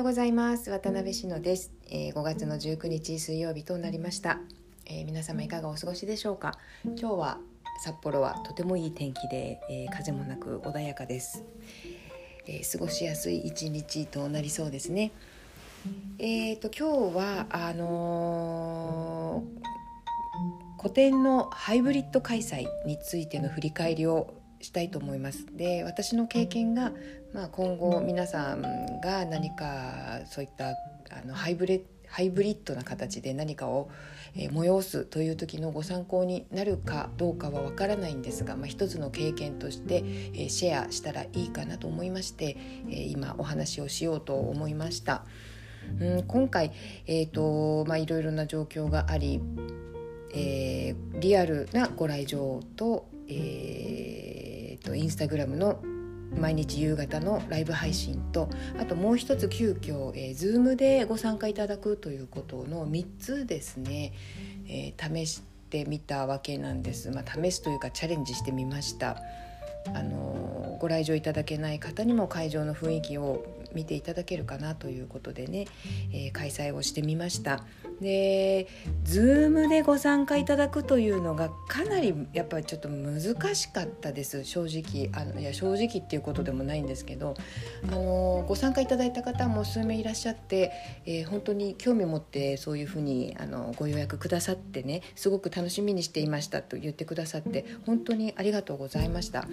ようございます。渡辺志乃です、えー、5月の19日水曜日となりました、えー、皆様いかがお過ごしでしょうか？今日は札幌はとてもいい天気で、えー、風もなく穏やかです、え過ごしやすい一日となりそうですね。えーと今日はあの古典のハイブリッド開催についての振り返りをしたいと思います。で私の経験が、まあ、今後皆さんが何かそういったあのハイブレハイブリッドな形で何かを、えー、催すという時のご参考になるかどうかはわからないんですが、まあ、一つの経験として、えー、シェアしたらいいかなと思いまして、えー、今お話をしようと思いました。うん、今回、えーとまあ、いろいろな状況があり、えー、リアルなご来場と、えーと、インスタグラムの毎日夕方のライブ配信とあともう一つ急遽、えー、Zoom でご参加いただくということの3つですね、えー、試してみたわけなんです、まあ、試すというかチャレンジしてみました。あのご来場いただけない方にも会場の雰囲気を見ていただけるかなということでね、えー、開催をしてみましたで Zoom でご参加いただくというのがかなりやっぱりちょっと難しかったです正直あのいや正直っていうことでもないんですけどあのご参加いただいた方も数名いらっしゃって、えー、本当に興味を持ってそういうふうにあのご予約くださってねすごく楽しみにしていましたと言ってくださって本当にありがとうございました。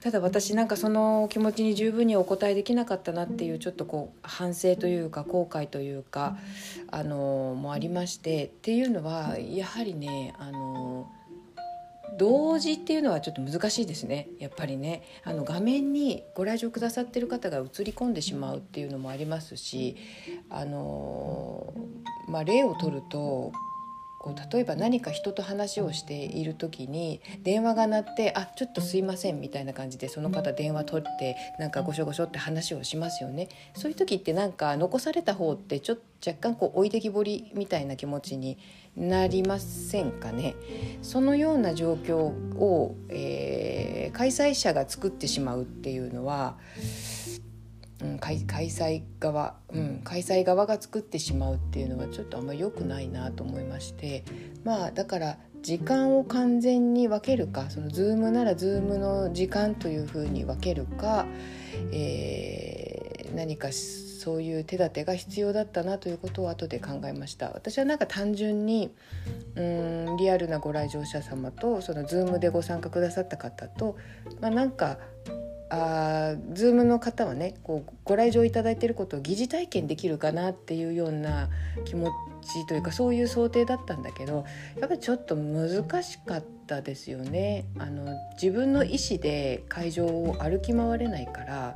ただ私なんかその気持ちに十分にお答えできなかったなっていうちょっとこう反省というか後悔というかあのもありましてっていうのはやはりねあの同時っていうのはちょっと難しいですね。やっぱりね。あの画面にご来場くださってる方が映り込んでしまうっていうのもありますしあの、まあ、例を取るとこう例えば何か人と話をしている時に電話が鳴って「あちょっとすいません」みたいな感じでその方電話取ってなんかごしょごしょって話をしますよね。そういう時ってなんか残された方ってちょっと若干こう置いてきぼりみたいな気持ちになりませんかね。そのような状況を、えー、開催者が作ってしまうっていうのはうん、開催側、うん、開催側が作ってしまうっていうのはちょっとあんまり良くないなと思いましてまあだから時間を完全に分けるかその Zoom なら Zoom の時間というふうに分けるか、えー、何かそういう手立てが必要だったなということを後で考えました。私はなんか単純にうんリアルなご来場者様とその Zoom でご参加くださった方と、まあ、なんかあ Zoom の方はねこうご来場いただいていることを疑似体験できるかなっていうような気持ちというかそういう想定だったんだけどやっぱりちょっと難しかったですよね。あの自分の意思で会場を歩き回れないから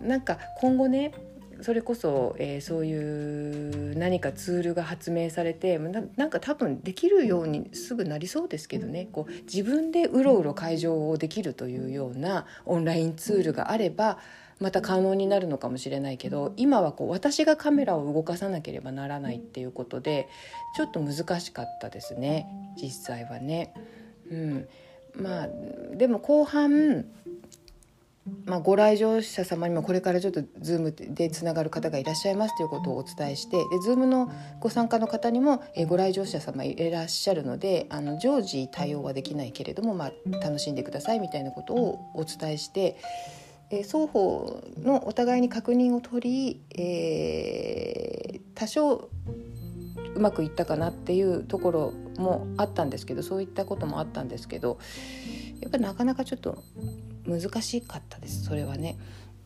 なんか今後ねそれこそ、えー、そういう何かツールが発明されてなんか多分できるようにすぐなりそうですけどね。こう自分でうろうろ会場をできるというようなオンラインツールがあればまた可能になるのかもしれないけど今はこう私がカメラを動かさなければならないっていうことでちょっと難しかったですね。実際はね。うん、まあでも後半まあ、ご来場者様にもこれからちょっと Zoom でつながる方がいらっしゃいますということをお伝えしてで Zoom のご参加の方にも、えご来場者様いらっしゃるのであの常時対応はできないけれども、まあ、楽しんでくださいみたいなことをお伝えして。え双方のお互いに確認を取り、えー、多少うまくいったかなっていうところもあったんですけどそういったこともあったんですけどやっぱりなかなかちょっと難しかったですそれはね。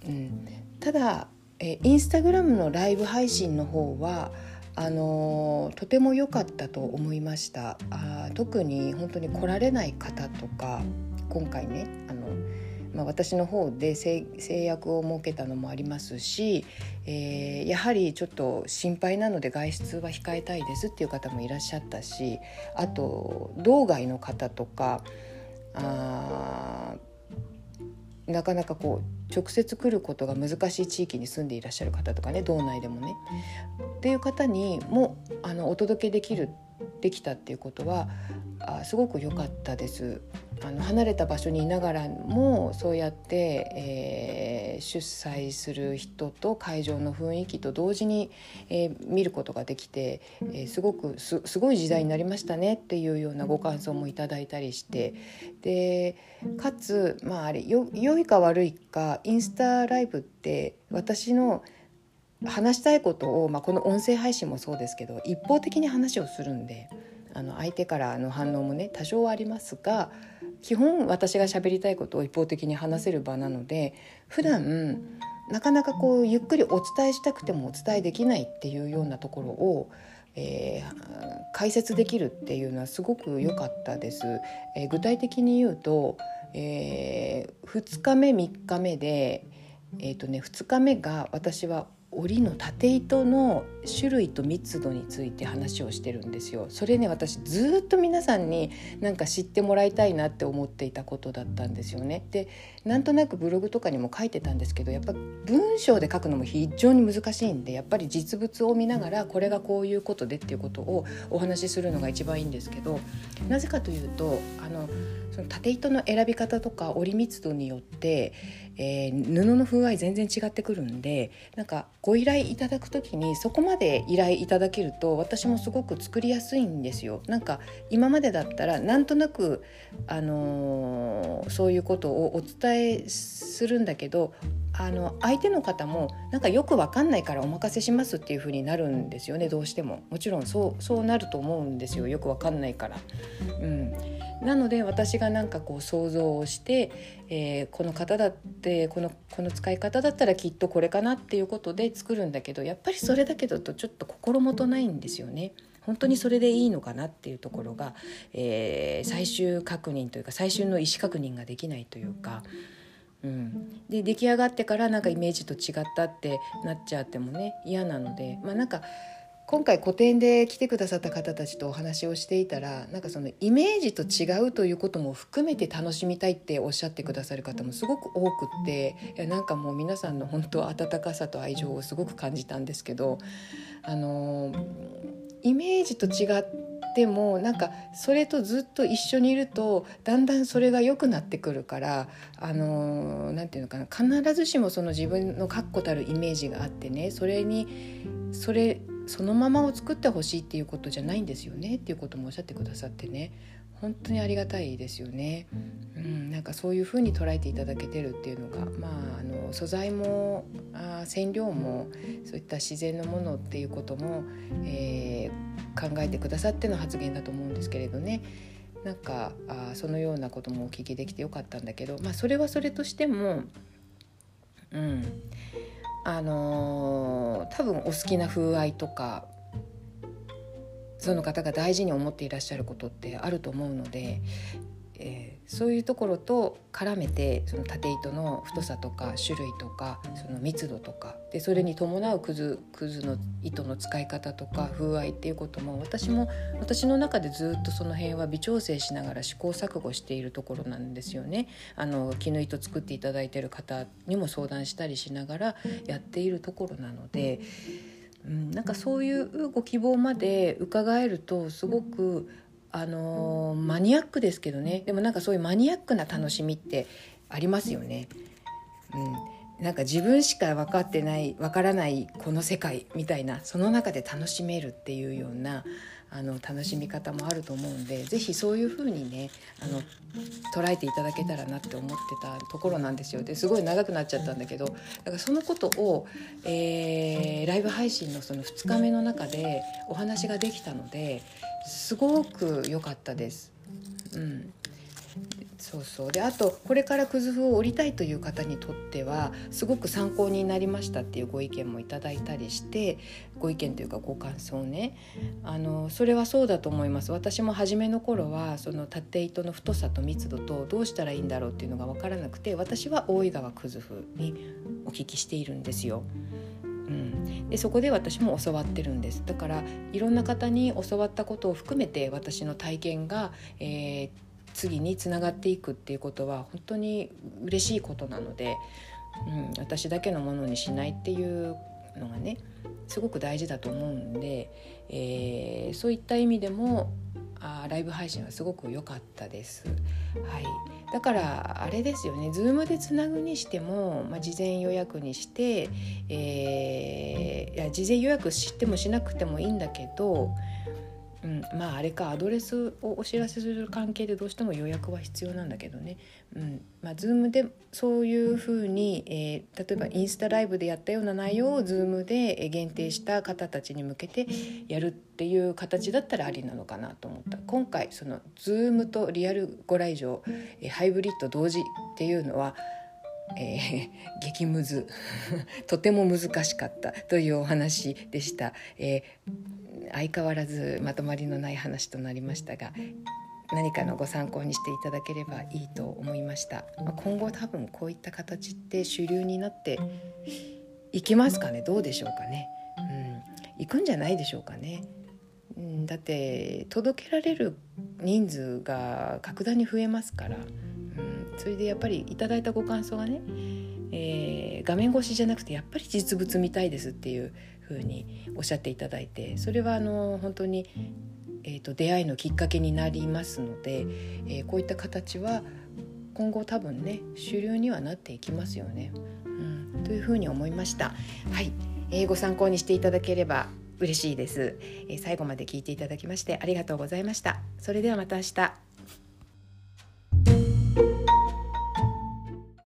うん、ただえインスタグラムのライブ配信の方はあのー、とても良かったと思いましたあ特に本当に来られない方とか今回ねあの、まあ、私の方で制約を設けたのもありますし、えー、やはりちょっと心配なので外出は控えたいですっていう方もいらっしゃったしあと道外の方とかあなかなかこう直接来ることが難しい地域に住んでいらっしゃる方とかね道内でもね。っていう方にもあのお届けできるできたっていうことはあすごく良かったです。あの離れた場所にいながらもそうやって、えー、出催する人と会場の雰囲気と同時に、えー、見ることができて、えー、すごくすごい時代になりましたねっていうようなご感想もいただいたりしてでかつ、まあ、あれよ良いか悪いかインスタライブって私の話したいことを、まあ、この音声配信もそうですけど一方的に話をするんであの相手からの反応もね多少はありますが基本私が喋りたいことを一方的に話せる場なので普段なかなかこうゆっくりお伝えしたくてもお伝えできないっていうようなところを、えー、解説できるっていうのはすごく良かったです。えー、具体的に言うと、えー、2日目3日目で、えーとね、2日目が私は織の縦糸の種類と密度について話をしてるんですよ。それね私ずっと皆さんになんか知ってもらいたいなって思っていたことだったんですよね。でなんとなくブログとかにも書いてたんですけどやっぱ文章で書くのも非常に難しいんでやっぱり実物を見ながらこれがこういうことでっていうことをお話しするのが一番いいんですけどなぜかというとあのその縦糸の選び方とか織り密度によって、えー、布の風合い全然違ってくるんでなんかご依頼いただく時にそこまで依頼いただけると私もすごく作りやすいんですよ。なんか今までだったらなんとなく、あのー、そういうことをお伝えするんだけどあの相手の方もなんかよく分かんないからお任せしますっていう風になるんですよねどうしてももちろんそうそうなると思うんですよよく分かんないから。うん、なので私がなんかこう想像をして、えー、この方だってこのこの使い方だったらきっとこれかなっていうことで作るんだけどやっぱりそれだけだとちょっと心もとないんですよね。本当にそれでいいのかなっていうところが、えー、最終確認というか最終の意思確認ができないというか。うん、で出来上がってからなんかイメージと違ったってなっちゃってもね嫌なのでまあなんか今回個展で来てくださった方たちとお話をしていたらなんかそのイメージと違うということも含めて楽しみたいっておっしゃってくださる方もすごく多くっていやなんかもう皆さんの本当温かさと愛情をすごく感じたんですけどあのイメージと違ってでもなんかそれとずっと一緒にいるとだんだんそれが良くなってくるからあのなんて言うのかな必ずしもその自分の確固たるイメージがあってねそれにそれそのままを作ってほしいっていうことじゃないんですよねっていうこともおっしゃってくださってね。本当にありがたいですよね。うん、なんかそういうふうに捉えていただけてるっていうのが、まあ、あの素材もあ染料もそういった自然のものっていうことも、えー、考えてくださっての発言だと思うんですけれどね。なんかあそのようなこともお聞きできてよかったんだけど、まあ、それはそれとしても、うん、あのー、多分お好きな風合いとかその方が大事に思っていらっしゃることってあると思うのでえー、そういうところと絡めてその縦糸の太さとか種類とかその密度とかでそれに伴うくずくずの糸の使い方とか風合いっていうことも私も私の中でずっとその辺は微調整しながら試行錯誤しているところなんですよね。あの絹糸作っていただいてる方にも相談したりしながらやっているところなので。うん、なんかそういうご希望まで伺えるとすごくあのー、マニアックですけどね。でもなんかそういうマニアックな楽しみってありますよね。うん、なんか自分しか分かってない分からないこの世界みたいなその中で楽しめるっていうようなあの楽しみ方もあると思うんで是非そういう風にねあの捉えていただけたらなって思ってたところなんですよですごい長くなっちゃったんだけどだからそのことを、えー、ライブ配信のその2日目の中でお話ができたのですごく良かったです。うんそうそう。であとこれからくず風を折りたいという方にとってはすごく参考になりましたっていうご意見もいただいたりしてご意見というかご感想ね。あのそれはそうだと思います。私も初めの頃はその縦糸の太さと密度とどうしたらいいんだろうっていうのが分からなくて私は大井川くず風にお聞きしているんですよ。うん、でそこで私も教わってるんです。だからいろんな方に教わったことを含めて私の体験が、えー、次につながっていくっていうことは本当に嬉しいことなので、うん、私だけのものにしないっていうのがねすごく大事だと思うんで、えー、そういった意味でもあライブ配信はすごく良かったです。はい、だからあれですよね Zoom でつなぐにしても、まあ、事前予約にして、えー、いや事前予約してもしなくてもいいんだけどうん、まああれかアドレスをお知らせする関係でどうしても予約は必要なんだけどね、うんまあ、Zoom でそういうふうに、えー、例えばインスタライブでやったような内容を Zoom で限定した方たちに向けてやるっていう形だったらありなのかなと思った。今回その Zoom とリアルご来場、えー、ハイブリッド同時っていうのはえー、激ムズ。とても難しかったというお話でした、えー相変わらずまとまりのない話となりましたが何かのご参考にしていただければいいと思いました、まあ、今後多分こういった形って主流になっていきますかね。どうでしょうかね、うん、行くんじゃないでしょうかね、うん、だって届けられる人数が格段に増えますから、うん、それでやっぱりいただいたご感想がねえー、画面越しじゃなくてやっぱり実物見たいですっていうふうにおっしゃっていただいてそれはあの本当に、えーと、出会いのきっかけになりますので、えー、こういった形は今後多分ね主流にはなっていきますよね。うん、というふうに思いました。はい、えー、ご参考にしていただければ嬉しいです、えー、最後まで聞いていただきましてありがとうございました。それではまた明日。